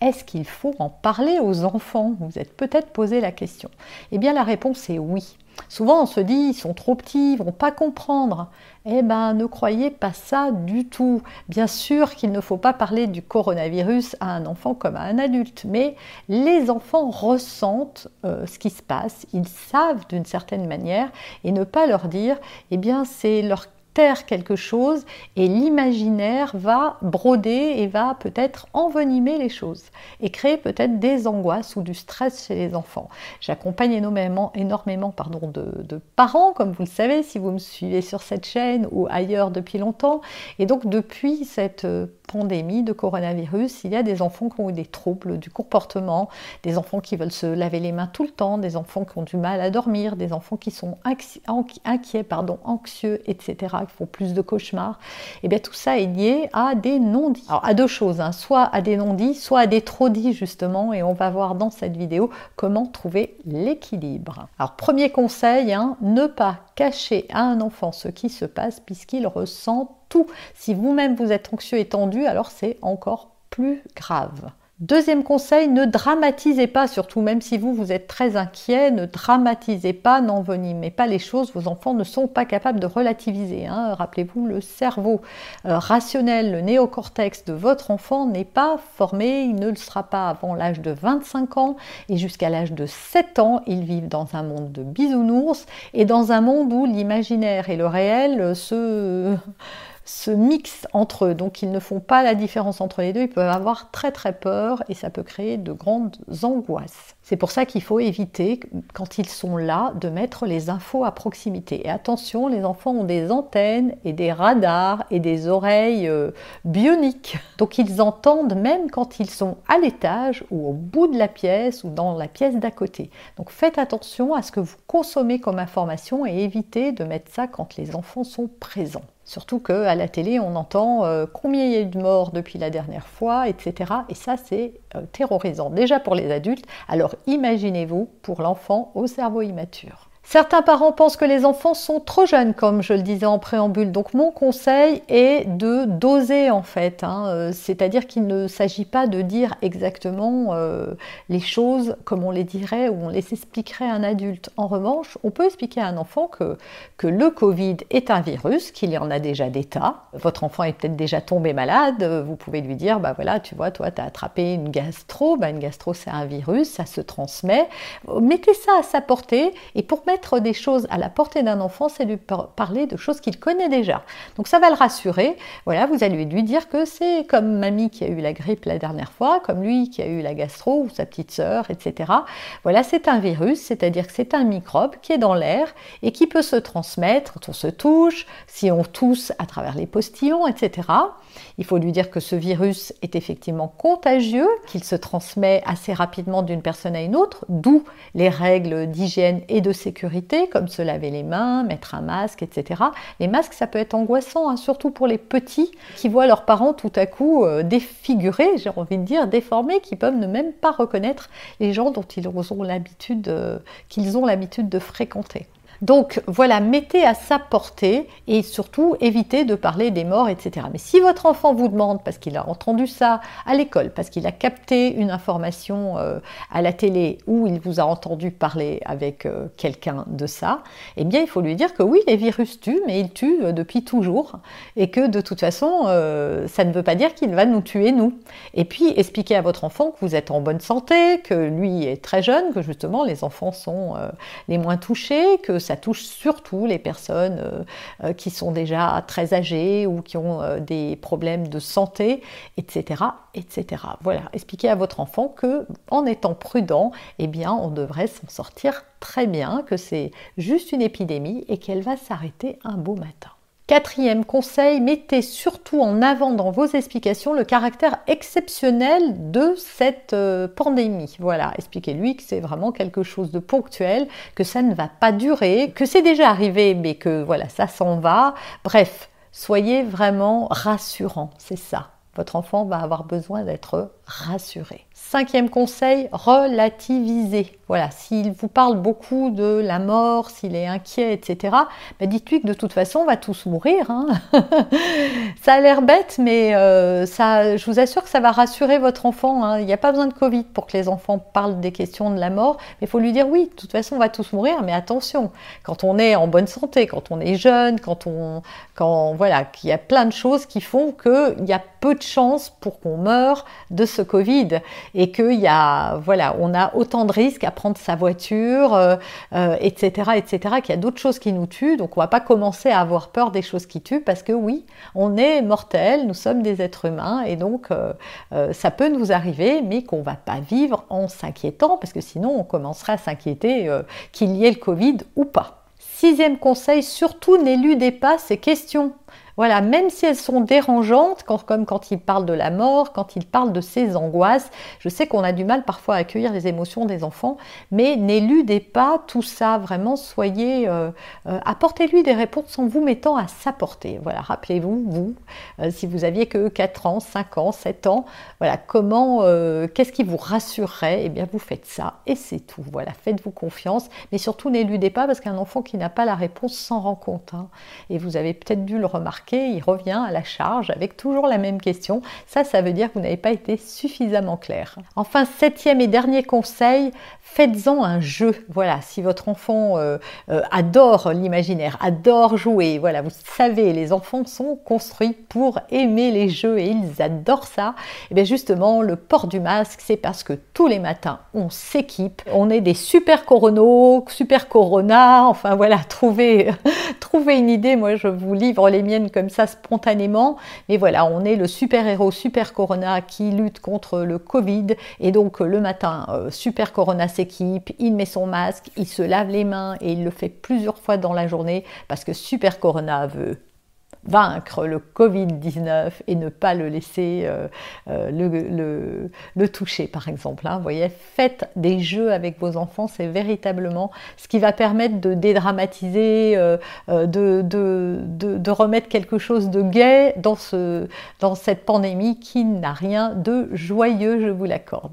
est-ce qu'il faut en parler aux enfants? Vous êtes peut-être posé la question. Eh bien la réponse est oui. Souvent on se dit ils sont trop petits, ils vont pas comprendre. Eh bien ne croyez pas ça du tout. Bien sûr qu'il ne faut pas parler du coronavirus à un enfant comme à un adulte, mais les enfants ressentent euh, ce qui se passe, ils savent d'une certaine manière et ne pas leur dire eh bien c'est leur quelque chose et l'imaginaire va broder et va peut-être envenimer les choses et créer peut-être des angoisses ou du stress chez les enfants. J'accompagne énormément, énormément pardon, de, parents, comme vous le savez, si vous me suivez sur cette chaîne ou ailleurs depuis longtemps. Et donc depuis cette euh, pandémie de coronavirus, il y a des enfants qui ont eu des troubles du comportement, des enfants qui veulent se laver les mains tout le temps, des enfants qui ont du mal à dormir, des enfants qui sont inquiets, pardon, anxieux, etc., font plus de cauchemars. Et eh bien tout ça est lié à des non-dits. Alors à deux choses, hein. soit à des non-dits, soit à des trop-dits justement, et on va voir dans cette vidéo comment trouver l'équilibre. Alors premier conseil, hein, ne pas cacher à un enfant ce qui se passe puisqu'il ressent tout. Si vous-même vous êtes anxieux et tendu, alors c'est encore plus grave. Deuxième conseil, ne dramatisez pas, surtout même si vous, vous êtes très inquiet, ne dramatisez pas, n'envenimez pas les choses, vos enfants ne sont pas capables de relativiser. Hein. Rappelez-vous, le cerveau euh, rationnel, le néocortex de votre enfant n'est pas formé, il ne le sera pas avant l'âge de 25 ans et jusqu'à l'âge de 7 ans, ils vivent dans un monde de bisounours et dans un monde où l'imaginaire et le réel se se mixent entre eux, donc ils ne font pas la différence entre les deux, ils peuvent avoir très très peur et ça peut créer de grandes angoisses. C'est pour ça qu'il faut éviter, quand ils sont là, de mettre les infos à proximité. Et attention, les enfants ont des antennes et des radars et des oreilles euh, bioniques. Donc ils entendent même quand ils sont à l'étage ou au bout de la pièce ou dans la pièce d'à côté. Donc faites attention à ce que vous consommez comme information et évitez de mettre ça quand les enfants sont présents. Surtout qu'à la télé, on entend euh, combien il y a eu de morts depuis la dernière fois, etc. Et ça, c'est euh, terrorisant. Déjà pour les adultes, alors imaginez-vous pour l'enfant au cerveau immature. Certains parents pensent que les enfants sont trop jeunes, comme je le disais en préambule. Donc mon conseil est de doser en fait. Hein. Euh, c'est-à-dire qu'il ne s'agit pas de dire exactement euh, les choses comme on les dirait ou on les expliquerait à un adulte. En revanche, on peut expliquer à un enfant que, le Covid est un virus, qu'il y en a déjà des tas. Votre enfant est peut-être déjà tombé malade. Vous pouvez lui dire, bah voilà, tu vois, toi, tu as attrapé une gastro. Bah, une gastro, c'est un virus, ça se transmet. Mettez ça à sa portée et pour mettre des choses à la portée d'un enfant, c'est lui parler de choses qu'il connaît déjà. Donc ça va le rassurer. Voilà, vous allez lui dire que c'est comme mamie qui a eu la grippe la dernière fois, comme lui qui a eu la gastro ou sa petite sœur, etc. Voilà, c'est un virus, c'est-à-dire que c'est un microbe qui est dans l'air et qui peut se transmettre quand on se touche, si on tousse à travers les postillons, etc. Il faut lui dire que ce virus est effectivement contagieux, qu'il se transmet assez rapidement d'une personne à une autre, d'où les règles d'hygiène et de sécurité, comme se laver les mains, mettre un masque, etc. Les masques, ça peut être angoissant, hein, surtout pour les petits qui voient leurs parents tout à coup euh, défigurés, j'ai envie de dire déformés, qui peuvent ne même pas reconnaître les gens dont ils euh, qu'ils ont l'habitude de fréquenter. Donc voilà, mettez à sa portée et surtout évitez de parler des morts, etc. Mais si votre enfant vous demande, parce qu'il a entendu ça à l'école, parce qu'il a capté une information euh, à la télé ou il vous a entendu parler avec euh, quelqu'un de ça, eh bien il faut lui dire que oui, les virus tuent, mais ils tuent euh, depuis toujours et que de toute façon, ça ne veut pas dire qu'il va nous tuer nous. Et puis expliquez à votre enfant que vous êtes en bonne santé, que lui est très jeune, que justement les enfants sont les moins touchés, que ça touche surtout les personnes qui sont déjà très âgées ou qui ont des problèmes de santé, etc., etc. Voilà, expliquez à votre enfant que en étant prudent, eh bien, on devrait s'en sortir très bien, que c'est juste une épidémie et qu'elle va s'arrêter un beau matin. Quatrième conseil, mettez surtout en avant dans vos explications le caractère exceptionnel de cette euh, pandémie. Voilà, expliquez-lui que c'est vraiment quelque chose de ponctuel, que ça ne va pas durer, que c'est déjà arrivé, mais que voilà, ça s'en va. Bref, soyez vraiment rassurant, c'est ça. Votre enfant va avoir besoin d'être rassuré. Cinquième conseil, relativiser. Voilà, s'il vous parle beaucoup de la mort, s'il est inquiet, etc., bah dites-lui que de toute façon, on va tous mourir. Hein. ça a l'air bête, mais euh, ça, je vous assure que ça va rassurer votre enfant. Hein. Il n'y a pas besoin de Covid pour que les enfants parlent des questions de la mort, il faut lui dire oui, de toute façon, on va tous mourir, mais attention, quand on est en bonne santé, quand on est jeune, quand on, voilà, qu'il y a plein de choses qui font qu'il y a peu de chances pour qu'on meure de ce Covid qu'il y a, voilà, on a autant de risques à prendre sa voiture, etc., euh, etc., euh, qu'il y a d'autres choses qui nous tuent. Donc on va pas commencer à avoir peur des choses qui tuent parce que oui, on est mortel, nous sommes des êtres humains et donc euh, ça peut nous arriver, mais qu'on va pas vivre en s'inquiétant parce que sinon on commencerait à s'inquiéter qu'il y ait le Covid ou pas. Sixième conseil, surtout n'éludez pas ces questions. Voilà, même si elles sont dérangeantes, comme quand il parle de la mort, quand il parle de ses angoisses, je sais qu'on a du mal parfois à accueillir les émotions des enfants, mais n'éludez pas tout ça, vraiment soyez, euh, euh, apportez-lui des réponses en vous mettant à sa portée. Voilà, rappelez-vous, vous, euh, si vous aviez que 4 ans, 5 ans, 7 ans, voilà, comment, qu'est-ce qui vous rassurerait? Eh bien, vous faites ça et c'est tout. Voilà, faites-vous confiance, mais surtout n'éludez pas parce qu'un enfant qui n'a pas la réponse s'en rend compte. Hein. Et vous avez peut-être dû le remarquer il revient à la charge avec toujours la même question. Ça, ça veut dire que vous n'avez pas été suffisamment clair. Enfin, septième et dernier conseil, faites-en un jeu. Voilà, si votre enfant euh, euh, adore l'imaginaire, adore jouer, voilà, vous savez, les enfants sont construits pour aimer les jeux et ils adorent ça. Et bien justement, le port du masque, c'est parce que tous les matins, on s'équipe, on est des super coronos, super corona, enfin voilà, trouvez, trouvez une idée. Moi, je vous livre les miennes ça spontanément. Mais voilà, on est le super-héros Super Corona qui lutte contre le Covid. Et donc le matin, euh, Super Corona s'équipe, il met son masque, il se lave les mains et il le fait plusieurs fois dans la journée parce que Super Corona veut vaincre le Covid-19 et ne pas le laisser euh, euh, le, toucher, par exemple. Hein. Voyez, faites des jeux avec vos enfants, c'est véritablement ce qui va permettre de dédramatiser, euh, de, de, remettre quelque chose de gai dans, ce, dans cette pandémie qui n'a rien de joyeux, je vous l'accorde.